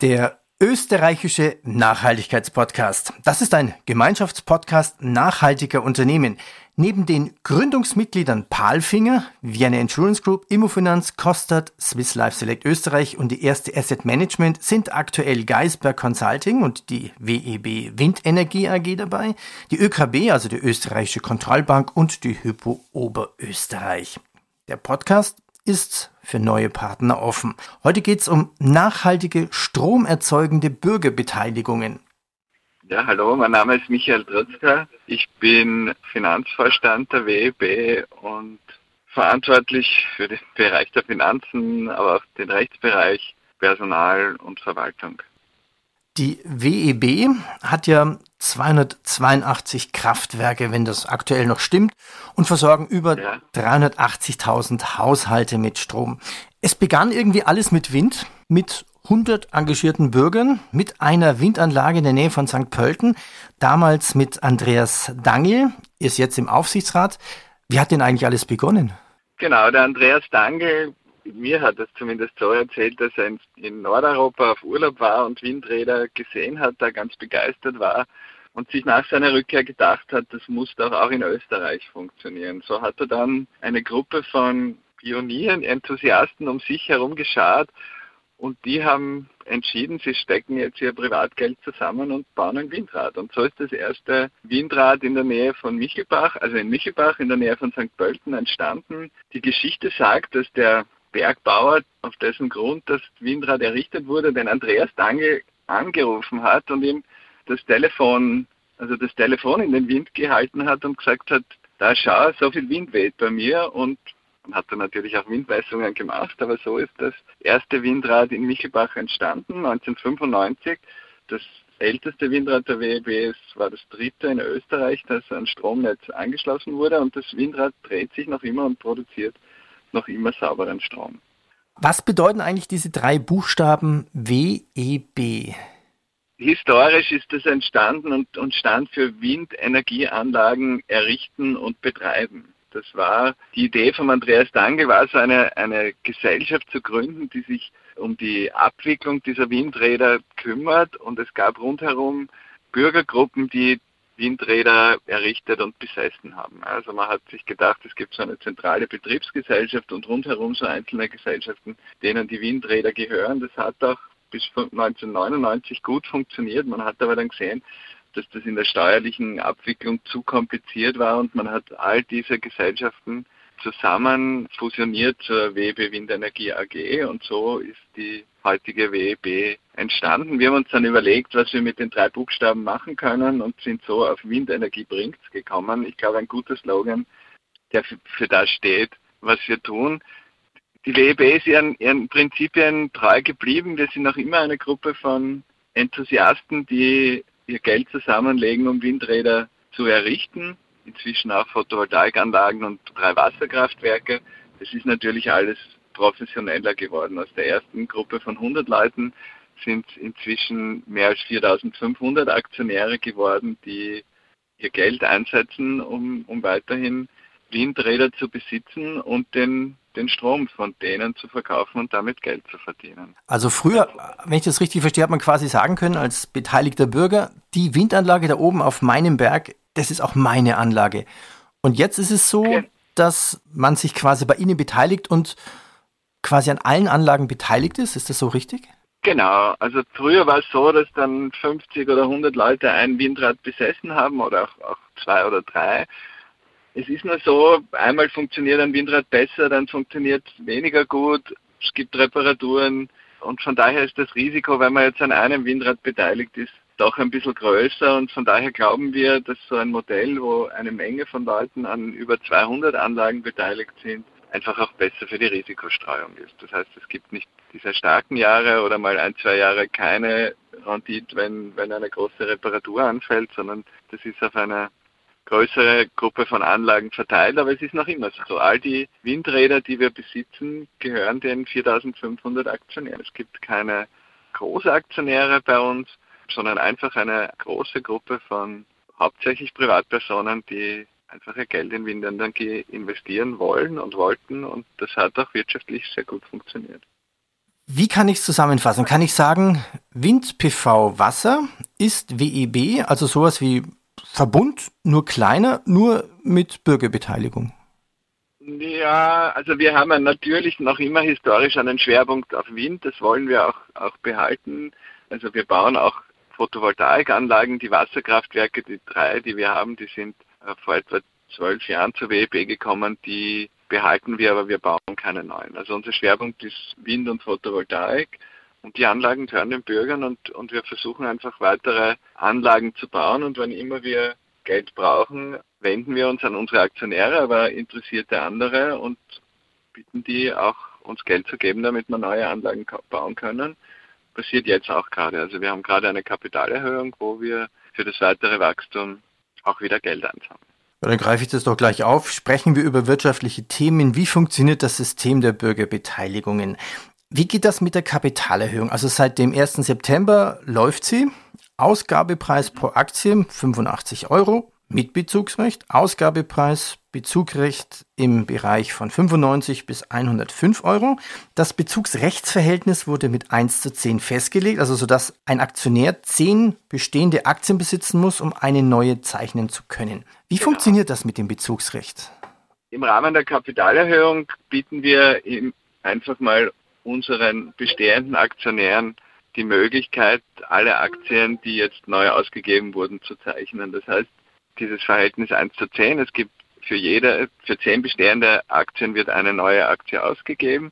Der österreichische Nachhaltigkeitspodcast. Das ist ein Gemeinschaftspodcast nachhaltiger Unternehmen. Neben den Gründungsmitgliedern Palfinger, Vienna Insurance Group, Immofinanz, Kostat, Swiss Life Select Österreich und die erste Asset Management sind aktuell Geisberg Consulting und die WEB Windenergie AG dabei, die ÖKB, also die österreichische Kontrollbank und die Hypo Oberösterreich. Der Podcast ist für neue Partner offen. Heute geht es um nachhaltige stromerzeugende Bürgerbeteiligungen. Ja, hallo, mein Name ist Michael Trötzker. Ich bin Finanzvorstand der WEB und verantwortlich für den Bereich der Finanzen, aber auch den Rechtsbereich, Personal und Verwaltung. Die WEB hat ja 282 Kraftwerke, wenn das aktuell noch stimmt, und versorgen über ja. 380.000 Haushalte mit Strom. Es begann irgendwie alles mit Wind, mit 100 engagierten Bürgern, mit einer Windanlage in der Nähe von St. Pölten, damals mit Andreas Dangel, ist jetzt im Aufsichtsrat. Wie hat denn eigentlich alles begonnen? Genau, der Andreas Dangel mir hat es zumindest so erzählt, dass er in, Nordeuropa auf Urlaub war und Windräder gesehen hat, da ganz begeistert war und sich nach seiner Rückkehr gedacht hat, das muss doch auch in Österreich funktionieren. So hat er dann eine Gruppe von Pionieren, Enthusiasten um sich herum geschart und die haben entschieden, sie stecken jetzt ihr Privatgeld zusammen und bauen ein Windrad. Und so ist das erste Windrad in der Nähe von Michelbach, also in Michelbach in der Nähe von St. Pölten entstanden. Die Geschichte sagt, dass der Bergbauer, auf dessen Grund das Windrad errichtet wurde, den Andreas Dangel angerufen hat und ihm das Telefon, also das Telefon in den Wind gehalten hat und gesagt hat, da schau, so viel Wind weht bei mir und hat er natürlich auch Windmessungen gemacht, aber so ist das erste Windrad in Michelbach entstanden, 1995. Das älteste Windrad der WEB ist, war das dritte in Österreich, das an Stromnetz angeschlossen wurde und das Windrad dreht sich noch immer und produziert noch immer sauberen Strom. Was bedeuten eigentlich diese drei Buchstaben WEB? Historisch ist es entstanden und, und stand für Windenergieanlagen errichten und betreiben. Das war die Idee von Andreas Dange, war so eine, eine Gesellschaft zu gründen, die sich um die Abwicklung dieser Windräder kümmert. Und es gab rundherum Bürgergruppen, die Windräder errichtet und besessen haben. Also man hat sich gedacht, es gibt so eine zentrale Betriebsgesellschaft und rundherum so einzelne Gesellschaften, denen die Windräder gehören. Das hat auch bis 1999 gut funktioniert. Man hat aber dann gesehen, dass das in der steuerlichen Abwicklung zu kompliziert war und man hat all diese Gesellschaften zusammen fusioniert zur WEB Windenergie AG und so ist die heutige WEB entstanden. Wir haben uns dann überlegt, was wir mit den drei Buchstaben machen können und sind so auf Windenergie bringt's gekommen. Ich glaube, ein guter Slogan, der für, für das steht, was wir tun. Die WEB ist ihren, ihren Prinzipien treu geblieben. Wir sind noch immer eine Gruppe von Enthusiasten, die ihr Geld zusammenlegen, um Windräder zu errichten. Inzwischen auch Photovoltaikanlagen und drei Wasserkraftwerke. Das ist natürlich alles professioneller geworden. Aus der ersten Gruppe von 100 Leuten sind inzwischen mehr als 4500 Aktionäre geworden, die ihr Geld einsetzen, um, um weiterhin Windräder zu besitzen und den, den Strom von denen zu verkaufen und damit Geld zu verdienen. Also früher, wenn ich das richtig verstehe, hat man quasi sagen können, als beteiligter Bürger, die Windanlage da oben auf meinem Berg, das ist auch meine Anlage. Und jetzt ist es so, okay. dass man sich quasi bei Ihnen beteiligt und quasi an allen Anlagen beteiligt ist. Ist das so richtig? Genau, also früher war es so, dass dann 50 oder 100 Leute ein Windrad besessen haben oder auch, auch zwei oder drei. Es ist nur so, einmal funktioniert ein Windrad besser, dann funktioniert weniger gut, es gibt Reparaturen und von daher ist das Risiko, wenn man jetzt an einem Windrad beteiligt ist, doch ein bisschen größer und von daher glauben wir, dass so ein Modell, wo eine Menge von Leuten an über 200 Anlagen beteiligt sind, einfach auch besser für die Risikostreuung ist. Das heißt, es gibt nicht diese starken Jahre oder mal ein, zwei Jahre keine Rendite, wenn, wenn eine große Reparatur anfällt, sondern das ist auf eine größere Gruppe von Anlagen verteilt, aber es ist noch immer so. All die Windräder, die wir besitzen, gehören den 4500 Aktionären. Es gibt keine Großaktionäre bei uns, sondern einfach eine große Gruppe von hauptsächlich Privatpersonen, die einfach ihr Geld in Windenergie investieren wollen und wollten und das hat auch wirtschaftlich sehr gut funktioniert. Wie kann ich es zusammenfassen? Kann ich sagen, Wind PV Wasser ist WEB, also sowas wie Verbund, nur kleiner, nur mit Bürgerbeteiligung. Ja, also wir haben natürlich noch immer historisch einen Schwerpunkt auf Wind, das wollen wir auch, auch behalten. Also wir bauen auch Photovoltaikanlagen, die Wasserkraftwerke, die drei, die wir haben, die sind vor etwa zwölf Jahren zur WEB gekommen, die behalten wir, aber wir bauen keine neuen. Also unser Schwerpunkt ist Wind und Photovoltaik und die Anlagen gehören den Bürgern und, und wir versuchen einfach weitere Anlagen zu bauen und wenn immer wir Geld brauchen, wenden wir uns an unsere Aktionäre, aber interessierte andere und bitten die auch uns Geld zu geben, damit wir neue Anlagen bauen können. Passiert jetzt auch gerade. Also wir haben gerade eine Kapitalerhöhung, wo wir für das weitere Wachstum auch wieder Geld einsammeln. Dann greife ich das doch gleich auf. Sprechen wir über wirtschaftliche Themen. Wie funktioniert das System der Bürgerbeteiligungen? Wie geht das mit der Kapitalerhöhung? Also seit dem 1. September läuft sie. Ausgabepreis pro Aktie 85 Euro mit Bezugsrecht. Ausgabepreis, Bezugrecht im Bereich von 95 bis 105 Euro. Das Bezugsrechtsverhältnis wurde mit 1 zu 10 festgelegt, also sodass ein Aktionär 10 bestehende Aktien besitzen muss, um eine neue zeichnen zu können. Wie genau. funktioniert das mit dem Bezugsrecht? Im Rahmen der Kapitalerhöhung bieten wir einfach mal unseren bestehenden Aktionären die Möglichkeit, alle Aktien, die jetzt neu ausgegeben wurden, zu zeichnen. Das heißt, dieses Verhältnis 1 zu 10, es gibt für jede, für 10 bestehende Aktien wird eine neue Aktie ausgegeben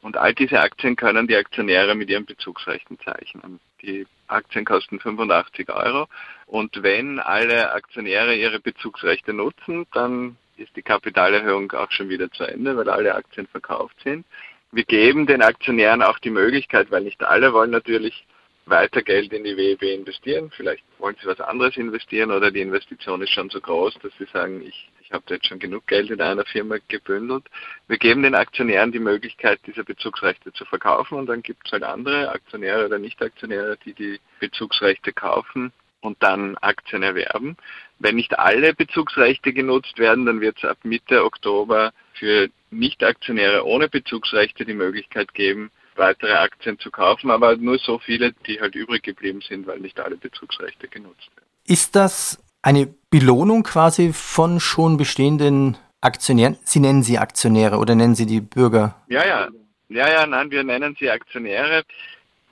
und all diese Aktien können die Aktionäre mit ihren Bezugsrechten zeichnen. Die Aktien kosten 85 Euro und wenn alle Aktionäre ihre Bezugsrechte nutzen, dann ist die Kapitalerhöhung auch schon wieder zu Ende, weil alle Aktien verkauft sind. Wir geben den Aktionären auch die Möglichkeit, weil nicht alle wollen natürlich weiter Geld in die WEB investieren. Vielleicht wollen sie was anderes investieren oder die Investition ist schon so groß, dass sie sagen, ich, ich habe jetzt schon genug Geld in einer Firma gebündelt. Wir geben den Aktionären die Möglichkeit, diese Bezugsrechte zu verkaufen und dann gibt es halt andere Aktionäre oder Nicht-Aktionäre, die die Bezugsrechte kaufen und dann Aktien erwerben. Wenn nicht alle Bezugsrechte genutzt werden, dann wird es ab Mitte Oktober für Nicht-Aktionäre ohne Bezugsrechte die Möglichkeit geben, weitere Aktien zu kaufen, aber nur so viele, die halt übrig geblieben sind, weil nicht alle Bezugsrechte genutzt werden. Ist das eine Belohnung quasi von schon bestehenden Aktionären? Sie nennen sie Aktionäre oder nennen Sie die Bürger? Ja, ja. Ja, ja, nein, wir nennen sie Aktionäre.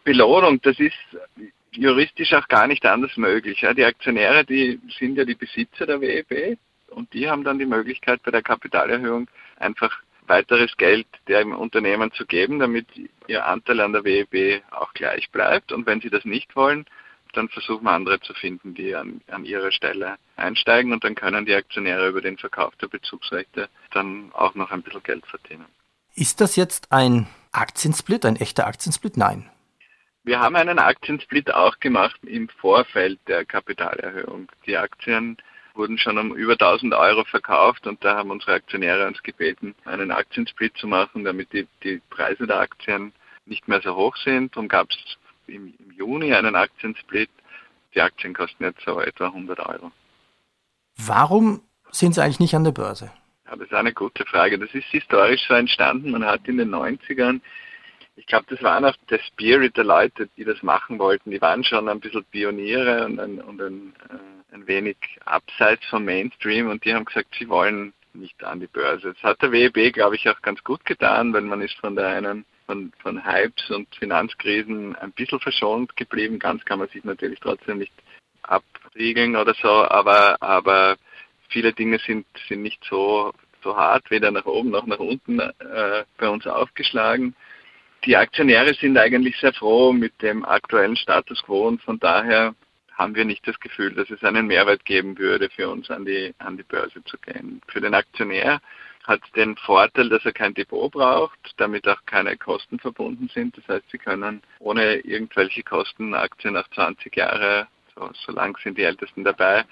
Belohnung, das ist juristisch auch gar nicht anders möglich. Ja. Die Aktionäre, die sind ja die Besitzer der WEB und die haben dann die Möglichkeit bei der Kapitalerhöhung einfach weiteres Geld dem Unternehmen zu geben, damit ihr Anteil an der WEB auch gleich bleibt. Und wenn sie das nicht wollen, dann versuchen wir andere zu finden, die an, an ihrer Stelle einsteigen und dann können die Aktionäre über den Verkauf der Bezugsrechte dann auch noch ein bisschen Geld verdienen. Ist das jetzt ein Aktiensplit, ein echter Aktiensplit? Nein. Wir haben einen Aktiensplit auch gemacht im Vorfeld der Kapitalerhöhung. Die Aktien wurden schon um über 1000 Euro verkauft und da haben unsere Aktionäre uns gebeten, einen Aktiensplit zu machen, damit die, die Preise der Aktien nicht mehr so hoch sind. Darum gab es im, im Juni einen Aktiensplit. Die Aktien kosten jetzt so etwa 100 Euro. Warum sind Sie eigentlich nicht an der Börse? Ja, das ist eine gute Frage. Das ist historisch so entstanden. Man hat in den 90ern ich glaube, das waren auch der Spirit der Leute, die das machen wollten. Die waren schon ein bisschen Pioniere und ein, und ein, äh, ein wenig abseits vom Mainstream und die haben gesagt, sie wollen nicht an die Börse. Das hat der WEB, glaube ich, auch ganz gut getan, weil man ist von der einen von, von Hypes und Finanzkrisen ein bisschen verschont geblieben. Ganz kann man sich natürlich trotzdem nicht abriegeln oder so, aber, aber viele Dinge sind, sind nicht so, so hart, weder nach oben noch nach unten äh, bei uns aufgeschlagen die Aktionäre sind eigentlich sehr froh mit dem aktuellen Status quo und von daher haben wir nicht das Gefühl, dass es einen Mehrwert geben würde, für uns an die, an die Börse zu gehen. Für den Aktionär hat den Vorteil, dass er kein Depot braucht, damit auch keine Kosten verbunden sind. Das heißt, Sie können ohne irgendwelche Kosten Aktien nach 20 Jahren, so, so lang sind die Ältesten dabei,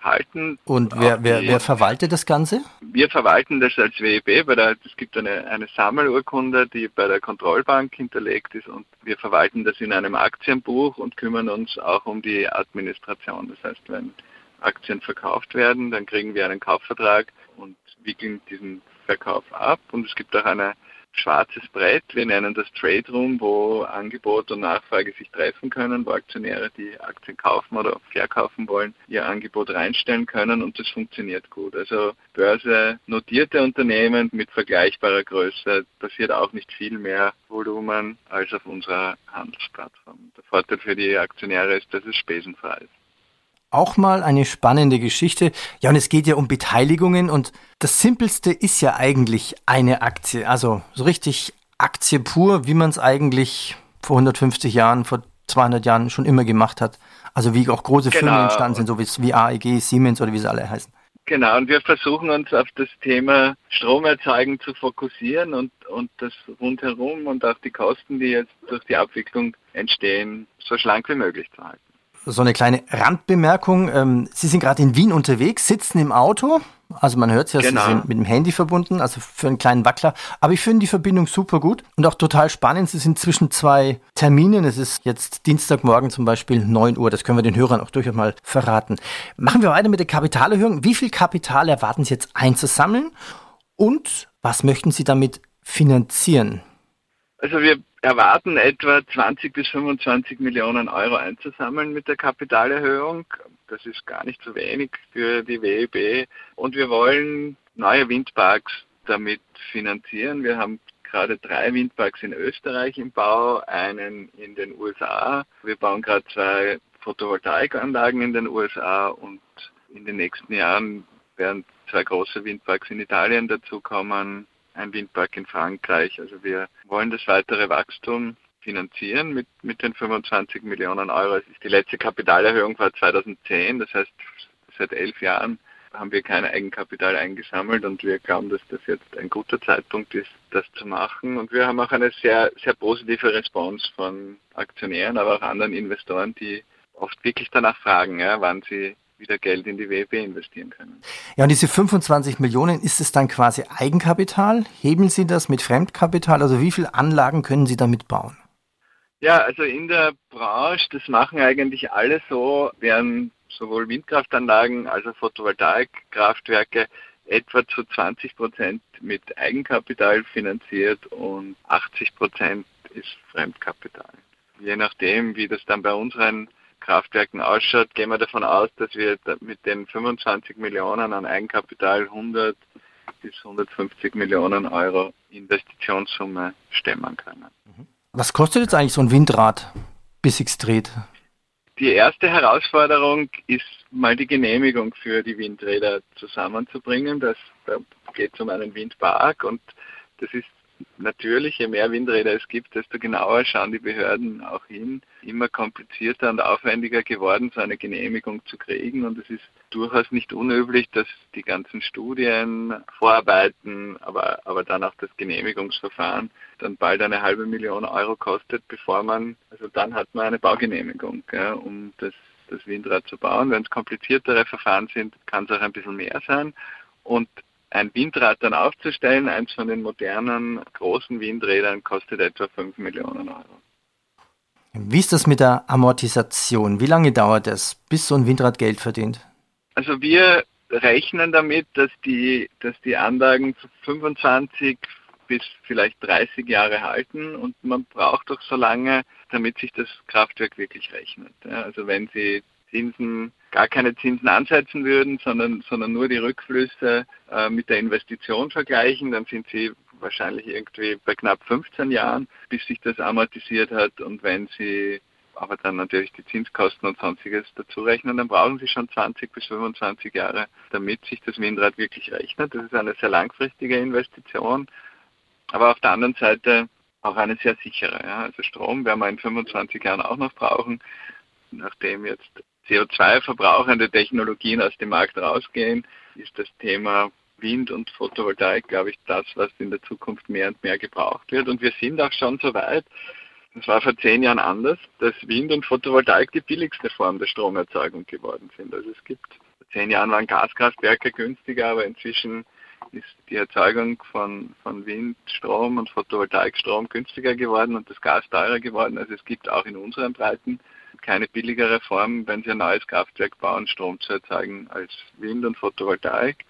halten. Und wer, wer, wer verwaltet das Ganze? Wir verwalten das als WEB, weil es gibt eine, eine Sammelurkunde, die bei der Kontrollbank hinterlegt ist und wir verwalten das in einem Aktienbuch und kümmern uns auch um die Administration. Das heißt, wenn Aktien verkauft werden, dann kriegen wir einen Kaufvertrag und wickeln diesen Verkauf ab und es gibt auch eine schwarzes Brett. Wir nennen das Trade Room, wo Angebot und Nachfrage sich treffen können, wo Aktionäre, die Aktien kaufen oder verkaufen wollen, ihr Angebot reinstellen können und das funktioniert gut. Also Börse notierte Unternehmen mit vergleichbarer Größe passiert auch nicht viel mehr Volumen als auf unserer Handelsplattform. Der Vorteil für die Aktionäre ist, dass es spesenfrei ist auch mal eine spannende Geschichte. Ja, und es geht ja um Beteiligungen und das Simpelste ist ja eigentlich eine Aktie. Also so richtig Aktie pur, wie man es eigentlich vor 150 Jahren, vor 200 Jahren schon immer gemacht hat. Also wie auch große genau. Firmen entstanden sind, so wie AEG, Siemens oder wie sie alle heißen. Genau, und wir versuchen uns auf das Thema Stromerzeugen zu fokussieren und, und das rundherum und auch die Kosten, die jetzt durch die Abwicklung entstehen, so schlank wie möglich zu halten so eine kleine Randbemerkung. Ähm, Sie sind gerade in Wien unterwegs, sitzen im Auto. Also man hört es ja, genau. Sie sind mit dem Handy verbunden, also für einen kleinen Wackler. Aber ich finde die Verbindung super gut und auch total spannend. Sie sind zwischen zwei Terminen. Es ist jetzt Dienstagmorgen zum Beispiel 9 Uhr. Das können wir den Hörern auch durchaus mal verraten. Machen wir weiter mit der Kapitalerhöhung. Wie viel Kapital erwarten Sie jetzt einzusammeln? Und was möchten Sie damit finanzieren? Also wir erwarten etwa 20 bis 25 Millionen Euro einzusammeln mit der Kapitalerhöhung. Das ist gar nicht so wenig für die WEB. Und wir wollen neue Windparks damit finanzieren. Wir haben gerade drei Windparks in Österreich im Bau, einen in den USA. Wir bauen gerade zwei Photovoltaikanlagen in den USA und in den nächsten Jahren werden zwei große Windparks in Italien dazukommen ein Windpark in Frankreich. Also wir wollen das weitere Wachstum finanzieren mit, mit den 25 Millionen Euro. Die letzte Kapitalerhöhung war 2010, das heißt seit elf Jahren haben wir kein Eigenkapital eingesammelt und wir glauben, dass das jetzt ein guter Zeitpunkt ist, das zu machen. Und wir haben auch eine sehr, sehr positive Response von Aktionären, aber auch anderen Investoren, die oft wirklich danach fragen, ja, wann sie wieder Geld in die WEB investieren können. Ja, und diese 25 Millionen, ist es dann quasi Eigenkapital? Heben Sie das mit Fremdkapital? Also wie viele Anlagen können Sie damit bauen? Ja, also in der Branche, das machen eigentlich alle so, werden sowohl Windkraftanlagen als auch Photovoltaikkraftwerke etwa zu 20 Prozent mit Eigenkapital finanziert und 80 Prozent ist Fremdkapital. Je nachdem, wie das dann bei unseren Kraftwerken ausschaut, gehen wir davon aus, dass wir mit den 25 Millionen an Eigenkapital 100 bis 150 Millionen Euro Investitionssumme stemmen können. Mhm. Was kostet jetzt eigentlich so ein Windrad, bis sich's dreht? Die erste Herausforderung ist mal die Genehmigung für die Windräder zusammenzubringen. Das, da geht es um einen Windpark und das ist natürlich, je mehr Windräder es gibt, desto genauer schauen die Behörden auch hin. Immer komplizierter und aufwendiger geworden, so eine Genehmigung zu kriegen. Und es ist durchaus nicht unüblich, dass die ganzen Studien, Vorarbeiten, aber, aber dann auch das Genehmigungsverfahren dann bald eine halbe Million Euro kostet, bevor man, also dann hat man eine Baugenehmigung, ja, um das, das Windrad zu bauen. Wenn es kompliziertere Verfahren sind, kann es auch ein bisschen mehr sein. Und ein Windrad dann aufzustellen, eins von den modernen großen Windrädern, kostet etwa 5 Millionen Euro. Wie ist das mit der Amortisation? Wie lange dauert es, bis so ein Windrad Geld verdient? Also wir rechnen damit, dass die, dass die Anlagen 25 bis vielleicht 30 Jahre halten und man braucht doch so lange, damit sich das Kraftwerk wirklich rechnet. also wenn Sie Zinsen gar keine Zinsen ansetzen würden, sondern, sondern nur die Rückflüsse äh, mit der Investition vergleichen, dann sind sie wahrscheinlich irgendwie bei knapp 15 Jahren, bis sich das amortisiert hat. Und wenn Sie aber dann natürlich die Zinskosten und sonstiges dazu rechnen, dann brauchen Sie schon 20 bis 25 Jahre, damit sich das Windrad wirklich rechnet. Das ist eine sehr langfristige Investition, aber auf der anderen Seite auch eine sehr sichere. Ja. Also Strom werden wir in 25 Jahren auch noch brauchen, nachdem jetzt CO2-verbrauchende Technologien aus dem Markt rausgehen, ist das Thema Wind und Photovoltaik, glaube ich, das, was in der Zukunft mehr und mehr gebraucht wird. Und wir sind auch schon so weit, das war vor zehn Jahren anders, dass Wind und Photovoltaik die billigste Form der Stromerzeugung geworden sind. Also es gibt, vor zehn Jahren waren Gaskraftwerke günstiger, aber inzwischen ist die Erzeugung von, von Windstrom und Photovoltaikstrom günstiger geworden und das Gas teurer geworden. Also es gibt auch in unseren Breiten keine billigere Form, wenn Sie ein neues Kraftwerk bauen, Strom zu erzeugen als Wind und Photovoltaik.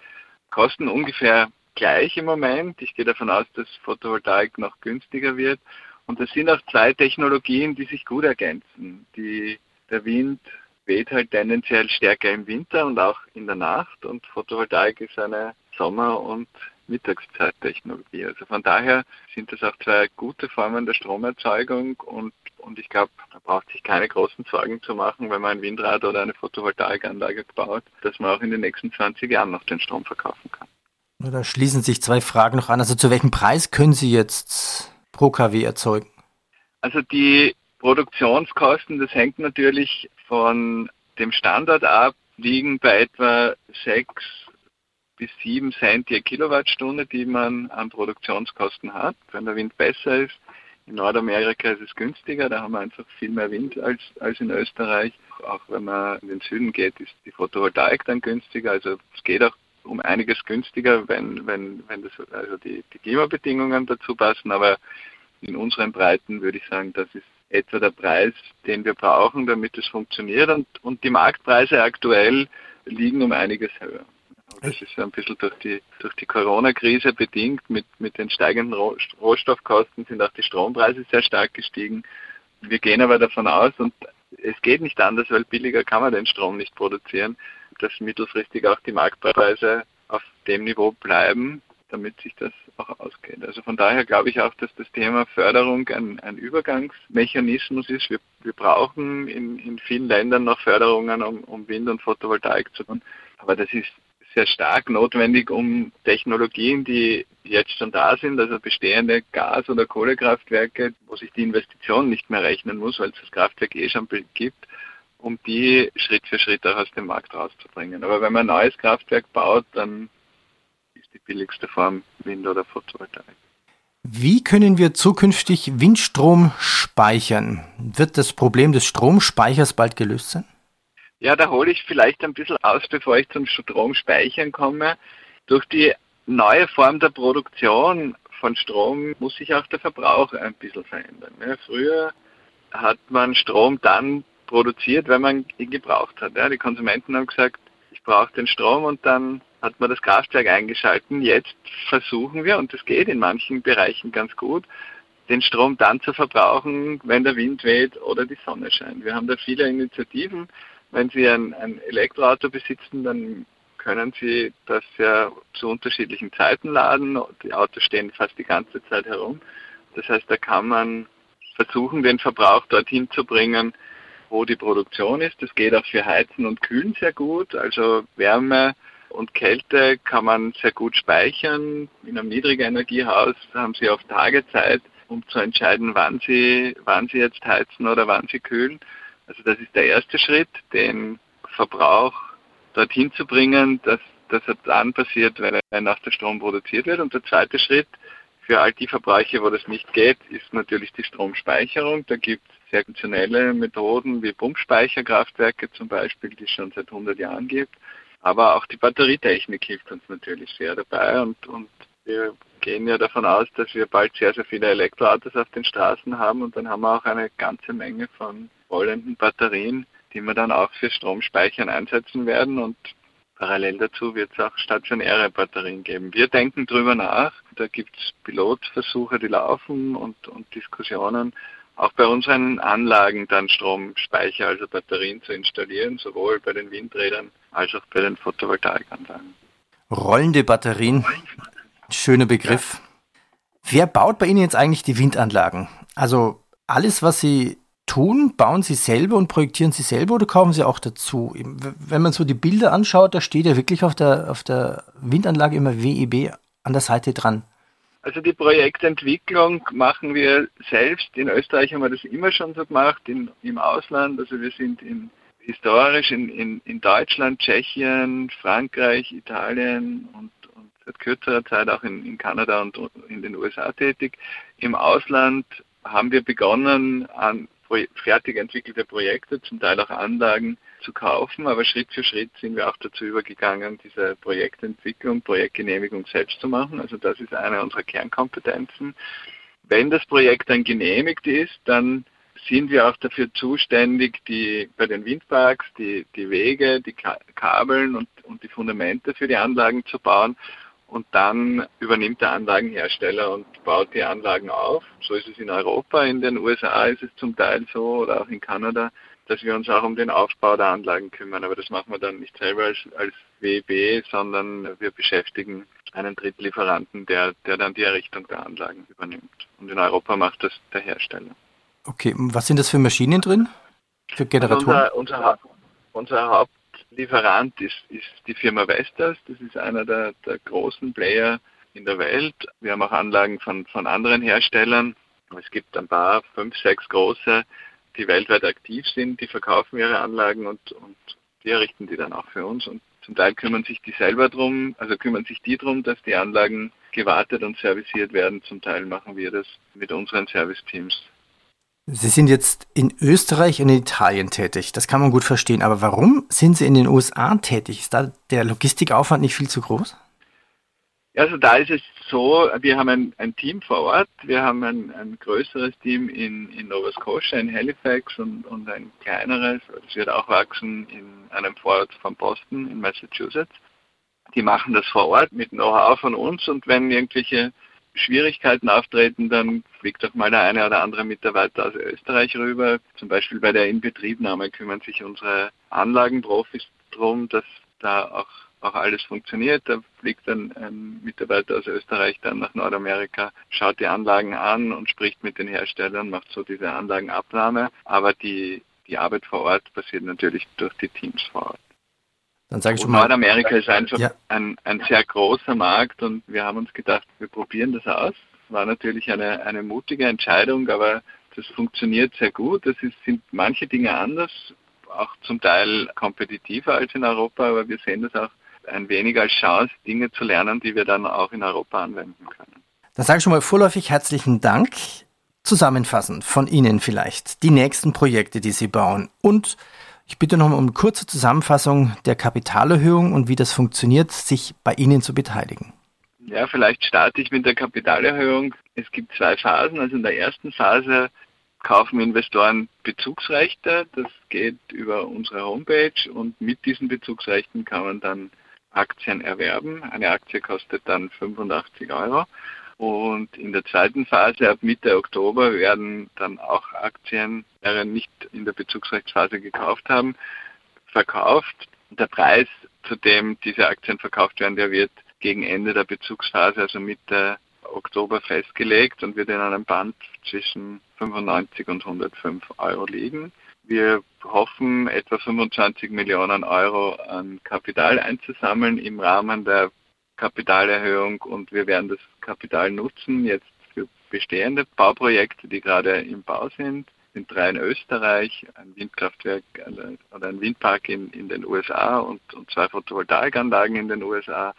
Kosten ungefähr gleich im Moment. Ich gehe davon aus, dass Photovoltaik noch günstiger wird. Und das sind auch zwei Technologien, die sich gut ergänzen. Die, der Wind weht halt tendenziell stärker im Winter und auch in der Nacht und Photovoltaik ist eine Sommer- und Mittagszeittechnologie. Also von daher sind das auch zwei gute Formen der Stromerzeugung und, und ich glaube, man braucht sich keine großen Sorgen zu machen, wenn man ein Windrad oder eine Photovoltaikanlage baut, dass man auch in den nächsten 20 Jahren noch den Strom verkaufen kann. Da schließen sich zwei Fragen noch an. Also zu welchem Preis können Sie jetzt pro kW erzeugen? Also die Produktionskosten, das hängt natürlich von dem Standort ab, liegen bei etwa 6 bis 7 Cent je Kilowattstunde, die man an Produktionskosten hat. Wenn der Wind besser ist, in Nordamerika ist es günstiger, da haben wir einfach viel mehr Wind als, als in Österreich. Auch wenn man in den Süden geht, ist die Photovoltaik dann günstiger. Also es geht auch um einiges günstiger, wenn, wenn, wenn das, also die, die Klimabedingungen dazu passen. Aber in unseren Breiten würde ich sagen, das ist etwa der Preis, den wir brauchen, damit es funktioniert. Und, und die Marktpreise aktuell liegen um einiges höher. Das ist ein bisschen durch die, durch die Corona-Krise bedingt. Mit, mit den steigenden Rohstoffkosten sind auch die Strompreise sehr stark gestiegen. Wir gehen aber davon aus, und es geht nicht anders, weil billiger kann man den Strom nicht produzieren, dass mittelfristig auch die Marktpreise auf dem Niveau bleiben, damit sich das auch ausgeht. Also von daher glaube ich auch, dass das Thema Förderung ein, ein Übergangsmechanismus ist. Wir, wir brauchen in, in vielen Ländern noch Förderungen, um, um Wind und Photovoltaik zu tun. Aber das ist sehr stark notwendig, um Technologien, die jetzt schon da sind, also bestehende Gas- oder Kohlekraftwerke, wo sich die Investition nicht mehr rechnen muss, weil es das Kraftwerk eh schon gibt, um die Schritt für Schritt auch aus dem Markt rauszubringen. Aber wenn man ein neues Kraftwerk baut, dann ist die billigste Form Wind oder Photovoltaik. Wie können wir zukünftig Windstrom speichern? Wird das Problem des Stromspeichers bald gelöst sein? Ja, da hole ich vielleicht ein bisschen aus, bevor ich zum Stromspeichern komme. Durch die neue Form der Produktion von Strom muss sich auch der Verbrauch ein bisschen verändern. Ja, früher hat man Strom dann produziert, wenn man ihn gebraucht hat. Die Konsumenten haben gesagt, ich brauche den Strom und dann hat man das Kraftwerk eingeschalten. Jetzt versuchen wir, und das geht in manchen Bereichen ganz gut, den Strom dann zu verbrauchen, wenn der Wind weht oder die Sonne scheint. Wir haben da viele Initiativen. Wenn Sie ein, ein Elektroauto besitzen, dann können Sie das ja zu unterschiedlichen Zeiten laden. Die Autos stehen fast die ganze Zeit herum. Das heißt, da kann man versuchen, den Verbrauch dorthin zu bringen, wo die Produktion ist. Das geht auch für Heizen und Kühlen sehr gut. Also Wärme und Kälte kann man sehr gut speichern. In einem Niedrigenergiehaus haben Sie auf Tage Zeit, um zu entscheiden, wann Sie, wann Sie jetzt heizen oder wann Sie kühlen. Also das ist der erste Schritt, den Verbrauch dorthin zu bringen, dass das dann passiert, wenn auch der Strom produziert wird. Und der zweite Schritt für all die Verbräuche, wo das nicht geht, ist natürlich die Stromspeicherung. Da gibt es sehr funktionelle Methoden wie Pumpspeicherkraftwerke zum Beispiel, die es schon seit 100 Jahren gibt. Aber auch die Batterietechnik hilft uns natürlich sehr dabei und, und wir gehen ja davon aus, dass wir bald sehr, sehr viele Elektroautos auf den Straßen haben und dann haben wir auch eine ganze Menge von rollenden Batterien, die wir dann auch für Stromspeichern einsetzen werden und parallel dazu wird es auch stationäre Batterien geben. Wir denken darüber nach, da gibt es Pilotversuche, die laufen und, und Diskussionen, auch bei unseren Anlagen dann Stromspeicher, also Batterien zu installieren, sowohl bei den Windrädern als auch bei den Photovoltaikanlagen. Rollende Batterien, schöner Begriff. Wer baut bei Ihnen jetzt eigentlich die Windanlagen? Also alles, was Sie tun? Bauen Sie selber und projektieren Sie selber oder kaufen Sie auch dazu? Wenn man so die Bilder anschaut, da steht ja wirklich auf der, auf der Windanlage immer WEB an der Seite dran. Also die Projektentwicklung machen wir selbst. In Österreich haben wir das immer schon so gemacht, in, im Ausland. Also wir sind in, historisch in, in, in Deutschland, Tschechien, Frankreich, Italien und seit kürzerer Zeit auch in, in Kanada und in den USA tätig. Im Ausland haben wir begonnen, an fertig entwickelte Projekte, zum Teil auch Anlagen zu kaufen, aber Schritt für Schritt sind wir auch dazu übergegangen, diese Projektentwicklung, Projektgenehmigung selbst zu machen. Also das ist eine unserer Kernkompetenzen. Wenn das Projekt dann genehmigt ist, dann sind wir auch dafür zuständig, die bei den Windparks die, die Wege, die Kabeln und, und die Fundamente für die Anlagen zu bauen. Und dann übernimmt der Anlagenhersteller und baut die Anlagen auf. So ist es in Europa, in den USA ist es zum Teil so oder auch in Kanada, dass wir uns auch um den Aufbau der Anlagen kümmern. Aber das machen wir dann nicht selber als, als WEB, sondern wir beschäftigen einen Drittlieferanten, der, der dann die Errichtung der Anlagen übernimmt. Und in Europa macht das der Hersteller. Okay, was sind das für Maschinen drin? Für Generatoren? Also unser, unser, unser Hauptlieferant ist, ist die Firma Vestas. Das ist einer der, der großen Player in der Welt. Wir haben auch Anlagen von, von anderen Herstellern. Es gibt ein paar, fünf, sechs große, die weltweit aktiv sind, die verkaufen ihre Anlagen und, und die errichten die dann auch für uns. Und zum Teil kümmern sich die selber drum, also kümmern sich die drum, dass die Anlagen gewartet und serviciert werden. Zum Teil machen wir das mit unseren Serviceteams. Sie sind jetzt in Österreich und in Italien tätig. Das kann man gut verstehen. Aber warum sind Sie in den USA tätig? Ist da der Logistikaufwand nicht viel zu groß? Also da ist es so, wir haben ein, ein Team vor Ort, wir haben ein, ein größeres Team in, in Nova Scotia, in Halifax und, und ein kleineres, das wird auch wachsen in einem Vorort von Boston in Massachusetts. Die machen das vor Ort mit Know-how von uns und wenn irgendwelche Schwierigkeiten auftreten, dann fliegt auch mal der eine oder andere Mitarbeiter aus Österreich rüber. Zum Beispiel bei der Inbetriebnahme kümmern sich unsere Anlagenprofis darum, dass da auch auch alles funktioniert. Da fliegt dann ein Mitarbeiter aus Österreich dann nach Nordamerika, schaut die Anlagen an und spricht mit den Herstellern, macht so diese Anlagenabnahme. Aber die, die Arbeit vor Ort passiert natürlich durch die Teams vor Ort. Dann sage ich schon mal. Nordamerika ist einfach ja. ein, ein sehr großer Markt und wir haben uns gedacht, wir probieren das aus. War natürlich eine, eine mutige Entscheidung, aber das funktioniert sehr gut. Es sind manche Dinge anders, auch zum Teil kompetitiver als in Europa, aber wir sehen das auch ein wenig als Chance, Dinge zu lernen, die wir dann auch in Europa anwenden können. Dann sage ich schon mal vorläufig herzlichen Dank. Zusammenfassend von Ihnen vielleicht die nächsten Projekte, die Sie bauen. Und ich bitte noch um eine kurze Zusammenfassung der Kapitalerhöhung und wie das funktioniert, sich bei Ihnen zu beteiligen. Ja, vielleicht starte ich mit der Kapitalerhöhung. Es gibt zwei Phasen. Also in der ersten Phase kaufen Investoren Bezugsrechte. Das geht über unsere Homepage und mit diesen Bezugsrechten kann man dann Aktien erwerben. Eine Aktie kostet dann 85 Euro. Und in der zweiten Phase ab Mitte Oktober werden dann auch Aktien, die nicht in der Bezugsrechtsphase gekauft haben, verkauft. Der Preis, zu dem diese Aktien verkauft werden, der wird gegen Ende der Bezugsphase, also Mitte Oktober festgelegt und wird in einem Band zwischen 95 und 105 Euro liegen. Wir hoffen, etwa 25 Millionen Euro an Kapital einzusammeln im Rahmen der Kapitalerhöhung und wir werden das Kapital nutzen jetzt für bestehende Bauprojekte, die gerade im Bau sind. Es sind drei in Österreich, ein Windkraftwerk oder ein Windpark in, in den USA und, und zwei Photovoltaikanlagen in den USA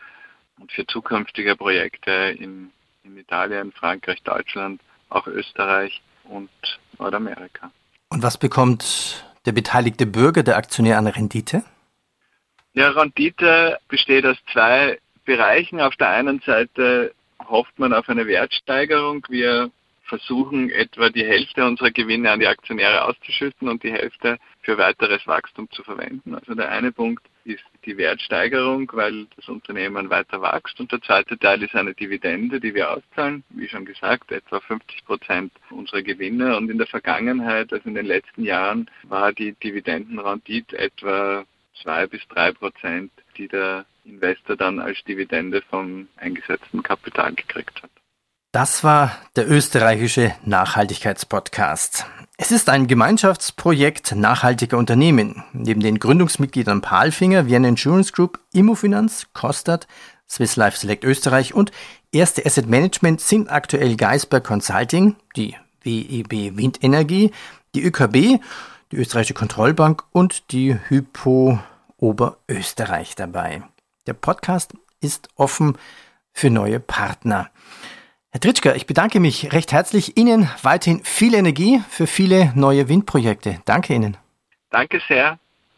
und für zukünftige Projekte in, in Italien, Frankreich, Deutschland, auch Österreich und Nordamerika. Und was bekommt der beteiligte Bürger, der Aktionär an Rendite? Ja, Rendite besteht aus zwei Bereichen. Auf der einen Seite hofft man auf eine Wertsteigerung. Wir versuchen etwa die Hälfte unserer Gewinne an die Aktionäre auszuschütten und die Hälfte für weiteres Wachstum zu verwenden. Also der eine Punkt ist die Wertsteigerung, weil das Unternehmen weiter wächst. Und der zweite Teil ist eine Dividende, die wir auszahlen. Wie schon gesagt, etwa 50 Prozent unserer Gewinne. Und in der Vergangenheit, also in den letzten Jahren, war die Dividendenrendite etwa zwei bis drei Prozent, die der Investor dann als Dividende vom eingesetzten Kapital gekriegt hat. Das war der österreichische Nachhaltigkeitspodcast. Es ist ein Gemeinschaftsprojekt nachhaltiger Unternehmen. Neben den Gründungsmitgliedern Palfinger, Vienna Insurance Group, Immofinanz, Kostat, Swiss Life Select Österreich und Erste Asset Management sind aktuell Geisberg Consulting, die WEB Windenergie, die ÖKB, die Österreichische Kontrollbank und die Hypo Oberösterreich dabei. Der Podcast ist offen für neue Partner. Herr Tritschka, ich bedanke mich recht herzlich. Ihnen weiterhin viel Energie für viele neue Windprojekte. Danke Ihnen. Danke sehr.